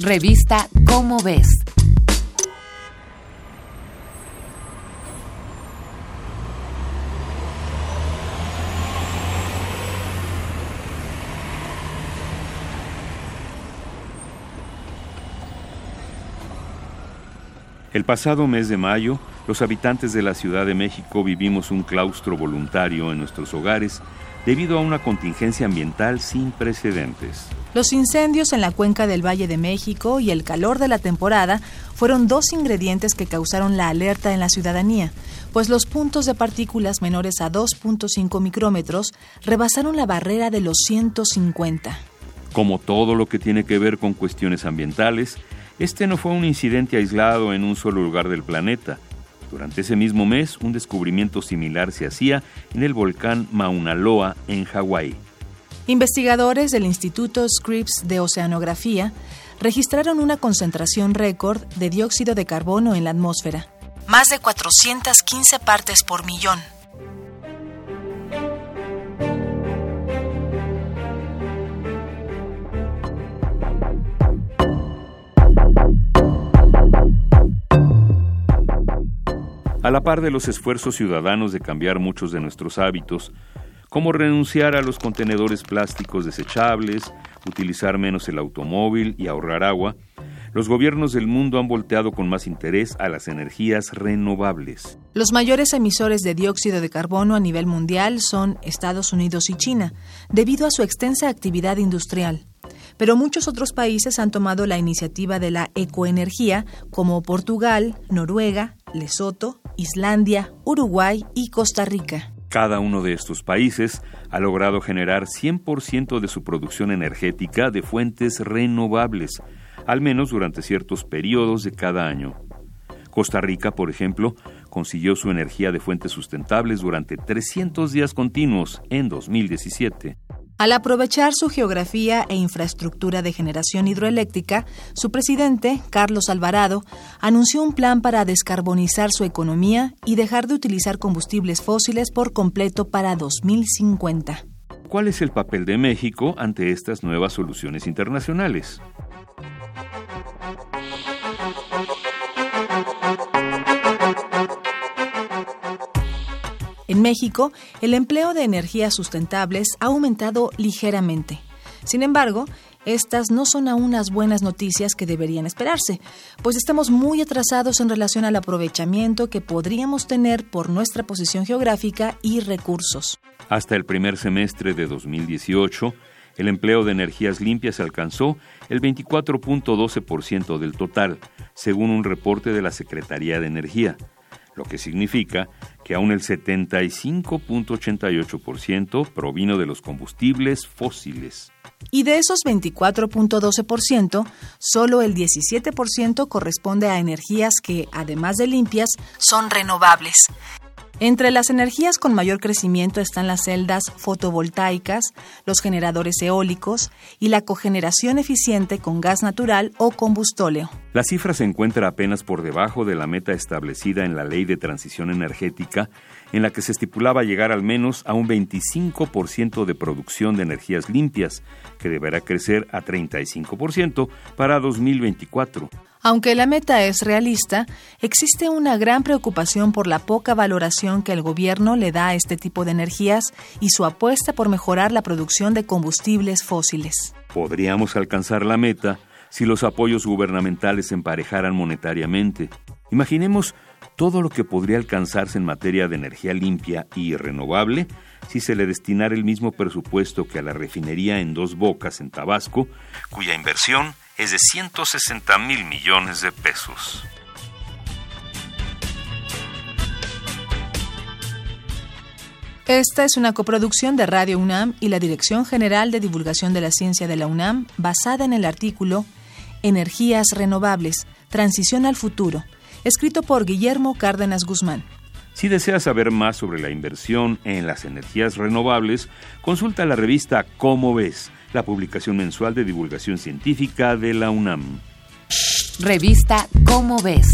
Revista Cómo ves. El pasado mes de mayo, los habitantes de la Ciudad de México vivimos un claustro voluntario en nuestros hogares debido a una contingencia ambiental sin precedentes. Los incendios en la cuenca del Valle de México y el calor de la temporada fueron dos ingredientes que causaron la alerta en la ciudadanía, pues los puntos de partículas menores a 2.5 micrómetros rebasaron la barrera de los 150. Como todo lo que tiene que ver con cuestiones ambientales, este no fue un incidente aislado en un solo lugar del planeta. Durante ese mismo mes, un descubrimiento similar se hacía en el volcán Mauna Loa, en Hawái. Investigadores del Instituto Scripps de Oceanografía registraron una concentración récord de dióxido de carbono en la atmósfera, más de 415 partes por millón. A la par de los esfuerzos ciudadanos de cambiar muchos de nuestros hábitos, como renunciar a los contenedores plásticos desechables, utilizar menos el automóvil y ahorrar agua, los gobiernos del mundo han volteado con más interés a las energías renovables. Los mayores emisores de dióxido de carbono a nivel mundial son Estados Unidos y China, debido a su extensa actividad industrial. Pero muchos otros países han tomado la iniciativa de la ecoenergía, como Portugal, Noruega, Lesoto, Islandia, Uruguay y Costa Rica. Cada uno de estos países ha logrado generar 100% de su producción energética de fuentes renovables, al menos durante ciertos periodos de cada año. Costa Rica, por ejemplo, consiguió su energía de fuentes sustentables durante 300 días continuos en 2017. Al aprovechar su geografía e infraestructura de generación hidroeléctrica, su presidente, Carlos Alvarado, anunció un plan para descarbonizar su economía y dejar de utilizar combustibles fósiles por completo para 2050. ¿Cuál es el papel de México ante estas nuevas soluciones internacionales? En México, el empleo de energías sustentables ha aumentado ligeramente. Sin embargo, estas no son aún las buenas noticias que deberían esperarse, pues estamos muy atrasados en relación al aprovechamiento que podríamos tener por nuestra posición geográfica y recursos. Hasta el primer semestre de 2018, el empleo de energías limpias alcanzó el 24.12% del total, según un reporte de la Secretaría de Energía, lo que significa que aún el 75.88% provino de los combustibles fósiles. Y de esos 24.12%, solo el 17% corresponde a energías que, además de limpias, son renovables. Entre las energías con mayor crecimiento están las celdas fotovoltaicas, los generadores eólicos y la cogeneración eficiente con gas natural o combustóleo. La cifra se encuentra apenas por debajo de la meta establecida en la Ley de Transición Energética, en la que se estipulaba llegar al menos a un 25% de producción de energías limpias, que deberá crecer a 35% para 2024. Aunque la meta es realista, existe una gran preocupación por la poca valoración que el gobierno le da a este tipo de energías y su apuesta por mejorar la producción de combustibles fósiles. Podríamos alcanzar la meta si los apoyos gubernamentales emparejaran monetariamente. Imaginemos todo lo que podría alcanzarse en materia de energía limpia y renovable si se le destinara el mismo presupuesto que a la refinería en Dos Bocas, en Tabasco, cuya inversión es de 160 mil millones de pesos. Esta es una coproducción de Radio UNAM y la Dirección General de Divulgación de la Ciencia de la UNAM, basada en el artículo Energías Renovables, Transición al Futuro, escrito por Guillermo Cárdenas Guzmán. Si deseas saber más sobre la inversión en las energías renovables, consulta la revista Cómo ves, la publicación mensual de divulgación científica de la UNAM. Revista Cómo ves